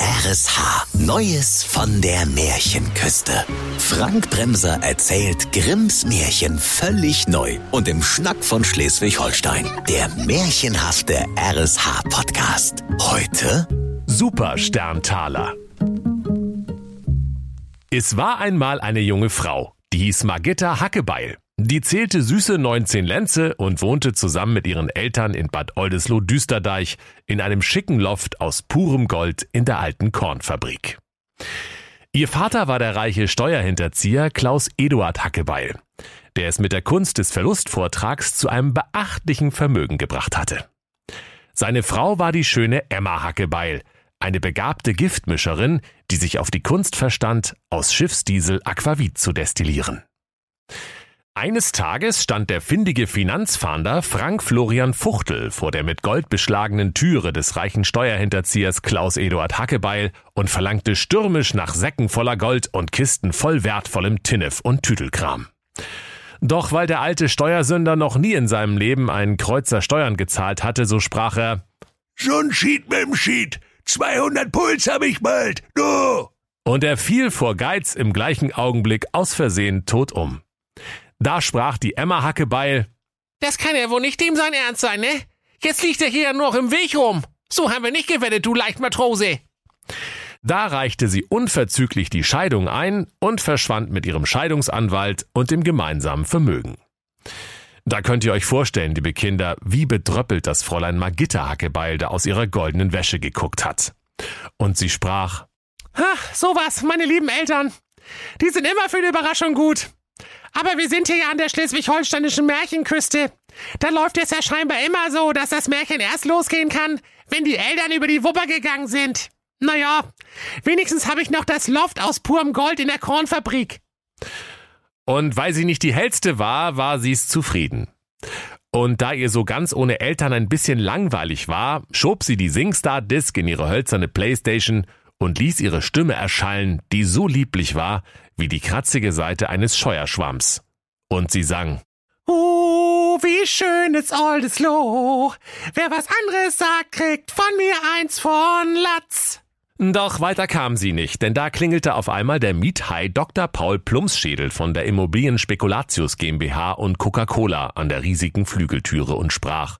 RSH. Neues von der Märchenküste. Frank Bremser erzählt Grimms Märchen völlig neu und im Schnack von Schleswig-Holstein. Der märchenhafte RSH-Podcast. Heute Super Sterntaler. Es war einmal eine junge Frau, die hieß Margitta Hackebeil. Die zählte süße 19 Lenze und wohnte zusammen mit ihren Eltern in Bad Oldesloe-Düsterdeich in einem schicken Loft aus purem Gold in der alten Kornfabrik. Ihr Vater war der reiche Steuerhinterzieher Klaus Eduard Hackebeil, der es mit der Kunst des Verlustvortrags zu einem beachtlichen Vermögen gebracht hatte. Seine Frau war die schöne Emma Hackebeil, eine begabte Giftmischerin, die sich auf die Kunst verstand, aus Schiffsdiesel Aquavit zu destillieren. Eines Tages stand der findige Finanzfahnder Frank Florian Fuchtel vor der mit Gold beschlagenen Türe des reichen Steuerhinterziehers Klaus Eduard Hackebeil und verlangte stürmisch nach Säcken voller Gold und Kisten voll wertvollem Tinnef und Tüdelkram. Doch weil der alte Steuersünder noch nie in seinem Leben einen Kreuzer Steuern gezahlt hatte, so sprach er, Schon Schied mit dem Schied. 200 Puls hab ich bald. Du! Und er fiel vor Geiz im gleichen Augenblick aus Versehen tot um. Da sprach die Emma Hackebeil, Das kann ja wohl nicht dem sein Ernst sein, ne? Jetzt liegt er hier noch im Weg rum. So haben wir nicht gewettet, du Leichtmatrose. Da reichte sie unverzüglich die Scheidung ein und verschwand mit ihrem Scheidungsanwalt und dem gemeinsamen Vermögen. Da könnt ihr euch vorstellen, liebe Kinder, wie bedröppelt das Fräulein Magitta Hackebeil da aus ihrer goldenen Wäsche geguckt hat. Und sie sprach, Ha, sowas, meine lieben Eltern. Die sind immer für eine Überraschung gut. Aber wir sind hier ja an der schleswig-holsteinischen Märchenküste. Da läuft es ja scheinbar immer so, dass das Märchen erst losgehen kann, wenn die Eltern über die Wupper gegangen sind. Naja, wenigstens habe ich noch das Loft aus purem Gold in der Kornfabrik. Und weil sie nicht die hellste war, war sie's zufrieden. Und da ihr so ganz ohne Eltern ein bisschen langweilig war, schob sie die Singstar-Disc in ihre hölzerne Playstation und ließ ihre Stimme erschallen, die so lieblich war wie die kratzige Seite eines Scheuerschwamms. Und sie sang. Oh, wie schön ist Oldesloe. Wer was anderes sagt, kriegt von mir eins von Latz. Doch weiter kam sie nicht, denn da klingelte auf einmal der Miethai Dr. Paul Plumpsschädel von der Immobilien Spekulatius GmbH und Coca-Cola an der riesigen Flügeltüre und sprach.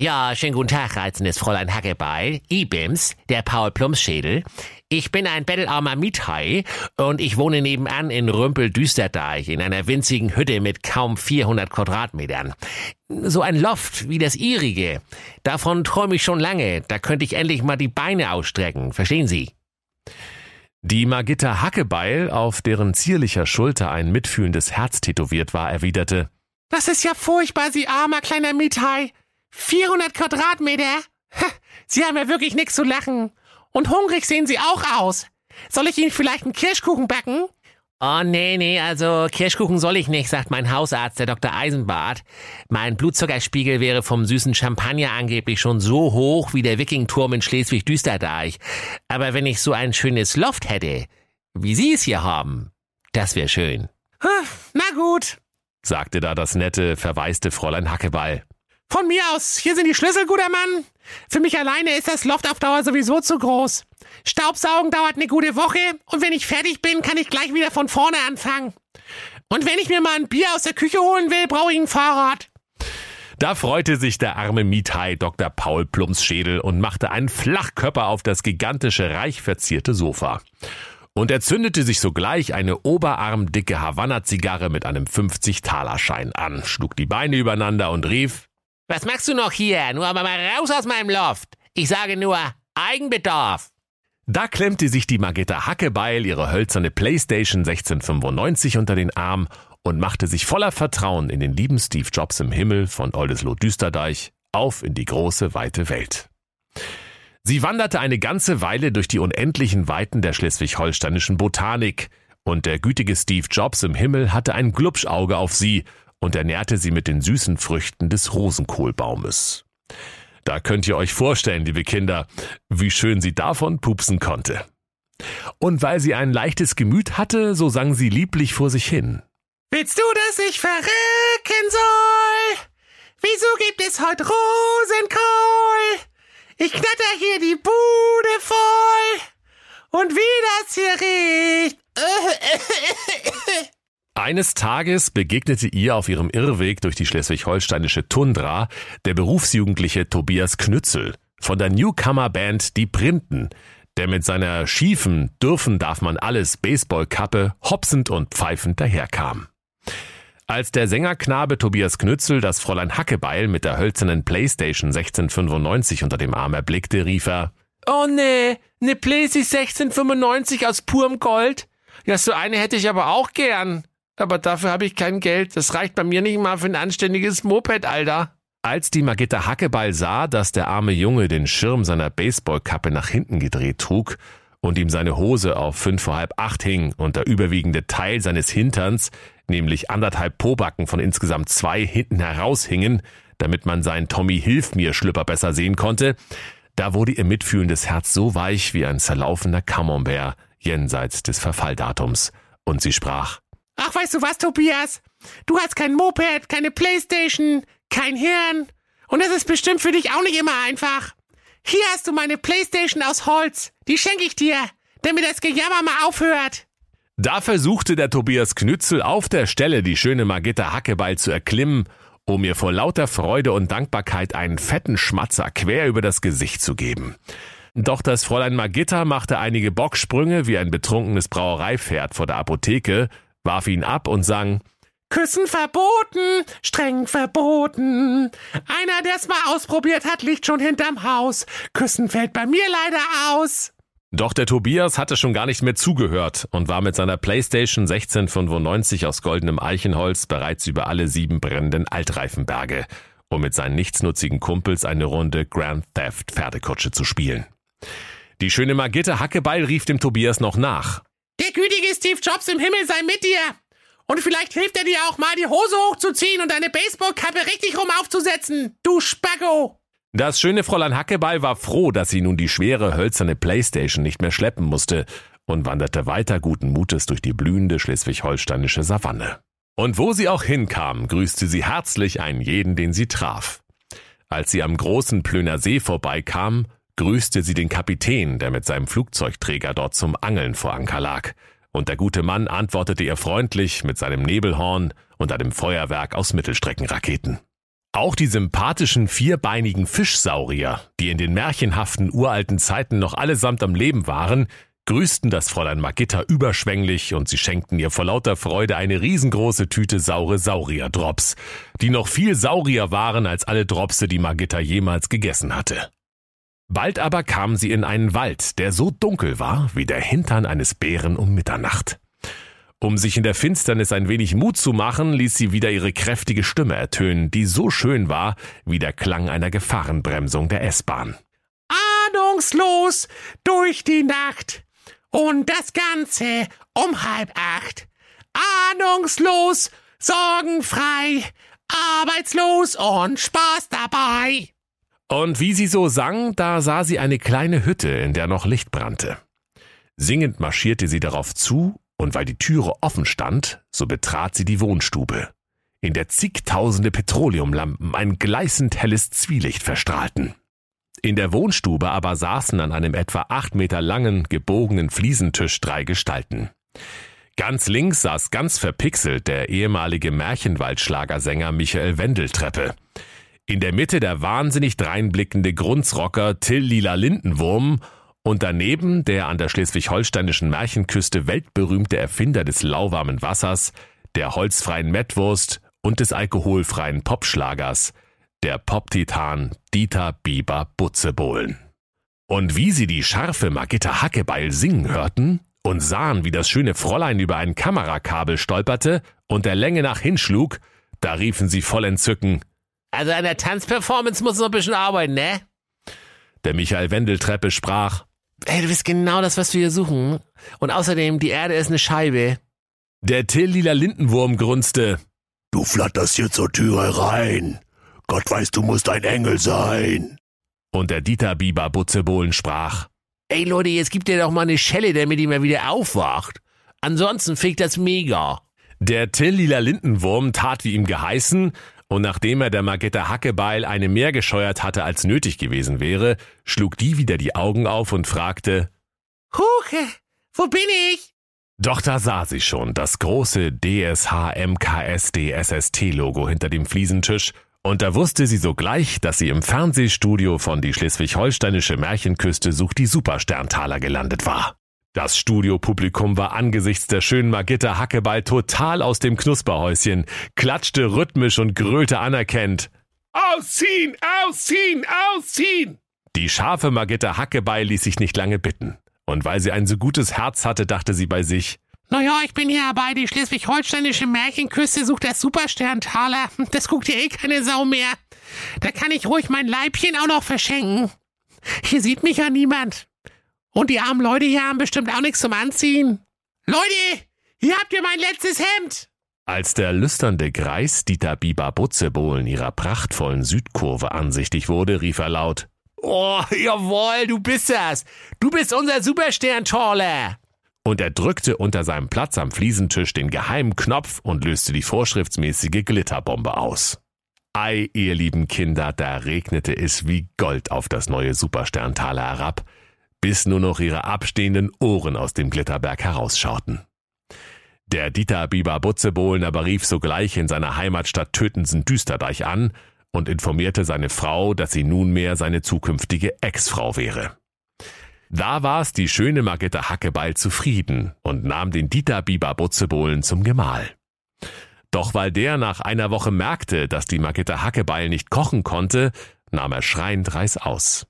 Ja, schönen guten Tag, reizendes Fräulein Hackebeil. IBIMS, der Paul Plumpsschädel. Ich bin ein bettelarmer Miethai und ich wohne nebenan in Rümpel-Düsterdeich in einer winzigen Hütte mit kaum 400 Quadratmetern. So ein Loft wie das ihrige. Davon träume ich schon lange. Da könnte ich endlich mal die Beine ausstrecken. Verstehen Sie? Die Magitta Hackebeil, auf deren zierlicher Schulter ein mitfühlendes Herz tätowiert war, erwiderte, Das ist ja furchtbar, Sie armer kleiner Miethai. 400 Quadratmeter? Sie haben ja wirklich nichts zu lachen. Und hungrig sehen Sie auch aus. Soll ich Ihnen vielleicht einen Kirschkuchen backen? Oh, nee, nee, also Kirschkuchen soll ich nicht, sagt mein Hausarzt, der Dr. Eisenbart. Mein Blutzuckerspiegel wäre vom süßen Champagner angeblich schon so hoch wie der Wikingturm in Schleswig-Düsterdeich. Aber wenn ich so ein schönes Loft hätte, wie Sie es hier haben, das wäre schön. Na gut. sagte da das nette, verwaiste Fräulein Hackebeil. Von mir aus, hier sind die Schlüssel, guter Mann. Für mich alleine ist das Loft auf Dauer sowieso zu groß. Staubsaugen dauert eine gute Woche und wenn ich fertig bin, kann ich gleich wieder von vorne anfangen. Und wenn ich mir mal ein Bier aus der Küche holen will, brauche ich ein Fahrrad. Da freute sich der arme Miethai Dr. Paul Plumpsschädel und machte einen Flachkörper auf das gigantische, reich verzierte Sofa. Und er zündete sich sogleich eine oberarmdicke Havanna-Zigarre mit einem 50-Talerschein an, schlug die Beine übereinander und rief, Was machst du noch hier? Nur aber mal raus aus meinem Loft. Ich sage nur Eigenbedarf. Da klemmte sich die Magitta Hackebeil ihre hölzerne Playstation 1695 unter den Arm und machte sich voller Vertrauen in den lieben Steve Jobs im Himmel von Oldesloe Düsterdeich auf in die große, weite Welt. Sie wanderte eine ganze Weile durch die unendlichen Weiten der schleswig-holsteinischen Botanik, und der gütige Steve Jobs im Himmel hatte ein Glubschauge auf sie und ernährte sie mit den süßen Früchten des Rosenkohlbaumes. Da könnt ihr euch vorstellen, liebe Kinder, wie schön sie davon pupsen konnte. Und weil sie ein leichtes Gemüt hatte, so sang sie lieblich vor sich hin. Willst du, dass ich verrecken soll? Wieso gibt es heute Rosenkohl? Ich knatter hier die Bude voll. Und wie das hier riecht. Eines Tages begegnete ihr auf ihrem Irrweg durch die schleswig-holsteinische Tundra der Berufsjugendliche Tobias Knützel von der Newcomer-Band Die Printen, der mit seiner schiefen Dürfen darf man alles Baseballkappe hopsend und pfeifend daherkam. Als der Sängerknabe Tobias Knützel das Fräulein Hackebeil mit der hölzernen Playstation 1695 unter dem Arm erblickte, rief er, Oh nee, ne Playstation 1695 aus purem Gold? Ja, so eine hätte ich aber auch gern. Aber dafür habe ich kein Geld. Das reicht bei mir nicht mal für ein anständiges Moped, Alter. Als die Magitta Hackeball sah, dass der arme Junge den Schirm seiner Baseballkappe nach hinten gedreht trug und ihm seine Hose auf fünf vor halb acht hing und der überwiegende Teil seines Hinterns, nämlich anderthalb Pobacken von insgesamt zwei hinten heraushingen, damit man seinen Tommy Hilf mir Schlüpper besser sehen konnte, da wurde ihr mitfühlendes Herz so weich wie ein zerlaufener Camembert jenseits des Verfalldatums. Und sie sprach, Ach, weißt du was, Tobias? Du hast kein Moped, keine Playstation, kein Hirn. Und das ist bestimmt für dich auch nicht immer einfach. Hier hast du meine Playstation aus Holz. Die schenke ich dir, damit das Gejammer mal aufhört. Da versuchte der Tobias Knützel auf der Stelle die schöne Magitta Hackebeil zu erklimmen, um ihr vor lauter Freude und Dankbarkeit einen fetten Schmatzer quer über das Gesicht zu geben. Doch das Fräulein Magitta machte einige Bocksprünge wie ein betrunkenes Brauereipferd vor der Apotheke, warf ihn ab und sang Küssen verboten, streng verboten. Einer, der's mal ausprobiert hat, liegt schon hinterm Haus. Küssen fällt bei mir leider aus. Doch der Tobias hatte schon gar nicht mehr zugehört und war mit seiner Playstation 1695 aus goldenem Eichenholz bereits über alle sieben brennenden Altreifenberge, um mit seinen nichtsnutzigen Kumpels eine Runde Grand Theft Pferdekutsche zu spielen. Die schöne Margitte Hackebeil rief dem Tobias noch nach. Der gütige Steve Jobs im Himmel sei mit dir. Und vielleicht hilft er dir auch mal, die Hose hochzuziehen und deine Baseballkappe richtig rum aufzusetzen. Du Spacko. Das schöne Fräulein Hackebeil war froh, dass sie nun die schwere hölzerne Playstation nicht mehr schleppen musste und wanderte weiter guten Mutes durch die blühende schleswig-holsteinische Savanne. Und wo sie auch hinkam, grüßte sie herzlich einen jeden, den sie traf. Als sie am großen Plöner See vorbeikam, grüßte sie den Kapitän, der mit seinem Flugzeugträger dort zum Angeln vor Anker lag. Und der gute Mann antwortete ihr freundlich mit seinem Nebelhorn und einem Feuerwerk aus Mittelstreckenraketen. Auch die sympathischen vierbeinigen Fischsaurier, die in den märchenhaften uralten Zeiten noch allesamt am Leben waren, grüßten das Fräulein Magitta überschwänglich und sie schenkten ihr vor lauter Freude eine riesengroße Tüte saure Saurier-Drops, die noch viel saurier waren als alle Dropse, die Magitta jemals gegessen hatte. Bald aber kamen sie in einen Wald, der so dunkel war wie der Hintern eines Bären um Mitternacht. Um sich in der Finsternis ein wenig Mut zu machen, ließ sie wieder ihre kräftige Stimme ertönen, die so schön war wie der Klang einer Gefahrenbremsung der S-Bahn. Ahnungslos durch die Nacht und das Ganze um halb acht. Ahnungslos, sorgenfrei, arbeitslos und Spaß dabei. Und wie sie so sang, da sah sie eine kleine Hütte, in der noch Licht brannte. Singend marschierte sie darauf zu, und weil die Türe offen stand, so betrat sie die Wohnstube, in der zigtausende Petroleumlampen ein gleißend helles Zwielicht verstrahlten. In der Wohnstube aber saßen an einem etwa acht Meter langen, gebogenen Fliesentisch drei Gestalten. Ganz links saß ganz verpixelt der ehemalige Märchenwaldschlagersänger Michael Wendeltreppe. In der Mitte der wahnsinnig dreinblickende Grunzrocker Till Lila Lindenwurm und daneben der an der schleswig-holsteinischen Märchenküste weltberühmte Erfinder des lauwarmen Wassers, der holzfreien Mettwurst und des alkoholfreien Popschlagers, der Pop-Titan Dieter Bieber Butzebohlen. Und wie sie die scharfe Magitta Hackebeil singen hörten und sahen, wie das schöne Fräulein über ein Kamerakabel stolperte und der Länge nach hinschlug, da riefen sie voll Entzücken, Also an der Tanzperformance muss noch ein bisschen arbeiten, ne? Der Michael Wendeltreppe sprach, Ey, du bist genau das, was wir hier suchen. Und außerdem, die Erde ist eine Scheibe. der Till Lila Lindenwurm grunzte, Du flatterst hier zur Türe rein. Gott weiß, du musst ein Engel sein. und der Dieter Bieber Butzebohlen sprach, Ey Leute, jetzt gibt ihr doch mal eine Schelle, damit ihr mal wieder aufwacht. Ansonsten fickt das mega. Der Till Lila Lindenwurm tat wie ihm geheißen, und nachdem er der Margetta Hackebeil eine mehr gescheuert hatte, als nötig gewesen wäre, schlug die wieder die Augen auf und fragte, Huche, wo bin ich? Doch da sah sie schon das große DSH-MKSD-SST-Logo hinter dem Fliesentisch und da wusste sie sogleich, dass sie im Fernsehstudio von die schleswig-holsteinische Märchenküste sucht die Supersterntaler gelandet war. Das Studiopublikum war angesichts der schönen Magitta Hackeball total aus dem Knusperhäuschen, klatschte rhythmisch und grölte anerkennt. Ausziehen, ausziehen, ausziehen! Die scharfe Magitta Hackeball ließ sich nicht lange bitten. Und weil sie ein so gutes Herz hatte, dachte sie bei sich, naja, ich bin hier dabei, die schleswig-holsteinische Märchenküste sucht der Supersterntaler. Das guckt ja eh keine Sau mehr. Da kann ich ruhig mein Leibchen auch noch verschenken. Hier sieht mich ja niemand. Und die armen Leute hier haben bestimmt auch nichts zum Anziehen. Leute, hier habt ihr mein letztes Hemd. Als der lüsternde Greis Dieter Biber Butzebohl in ihrer prachtvollen Südkurve ansichtig wurde, rief er laut. Oh, jawohl, du bist das. Du bist unser Supersterntaler und er drückte unter seinem Platz am Fliesentisch den geheimen Knopf und löste die vorschriftsmäßige Glitterbombe aus. Ei, ihr lieben Kinder, da regnete es wie Gold auf das neue Supersterntaler herab, bis nur noch ihre abstehenden Ohren aus dem Glitterberg herausschauten. Der Dieter Biber Butzebohlen aber rief sogleich in seiner Heimatstadt Tötensen Düsterdeich an und informierte seine Frau, dass sie nunmehr seine zukünftige Ex-Frau wäre. Da war's die schöne Margitta Hackebeil zufrieden und nahm den Dieter Biber Butzebohlen zum Gemahl. Doch weil der nach einer Woche merkte, dass die Margitta Hackebeil nicht kochen konnte, nahm er schreiend Reis aus.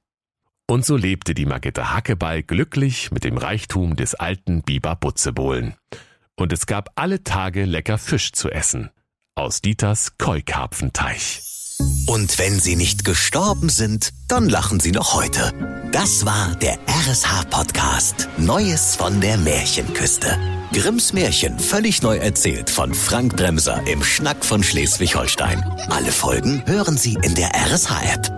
Und so lebte die Margitta Hackebeil glücklich mit dem Reichtum des alten Biber Butzebohlen. Und es gab alle Tage lecker Fisch zu essen. Aus Dieters Keukarpfenteich. Und wenn sie nicht gestorben sind, dann lachen sie noch heute. Das war der RSH-Podcast Neues von der Märchenküste. Grimms Märchen völlig neu erzählt von Frank Bremser im Schnack von Schleswig-Holstein. Alle Folgen hören Sie in der RSH-App.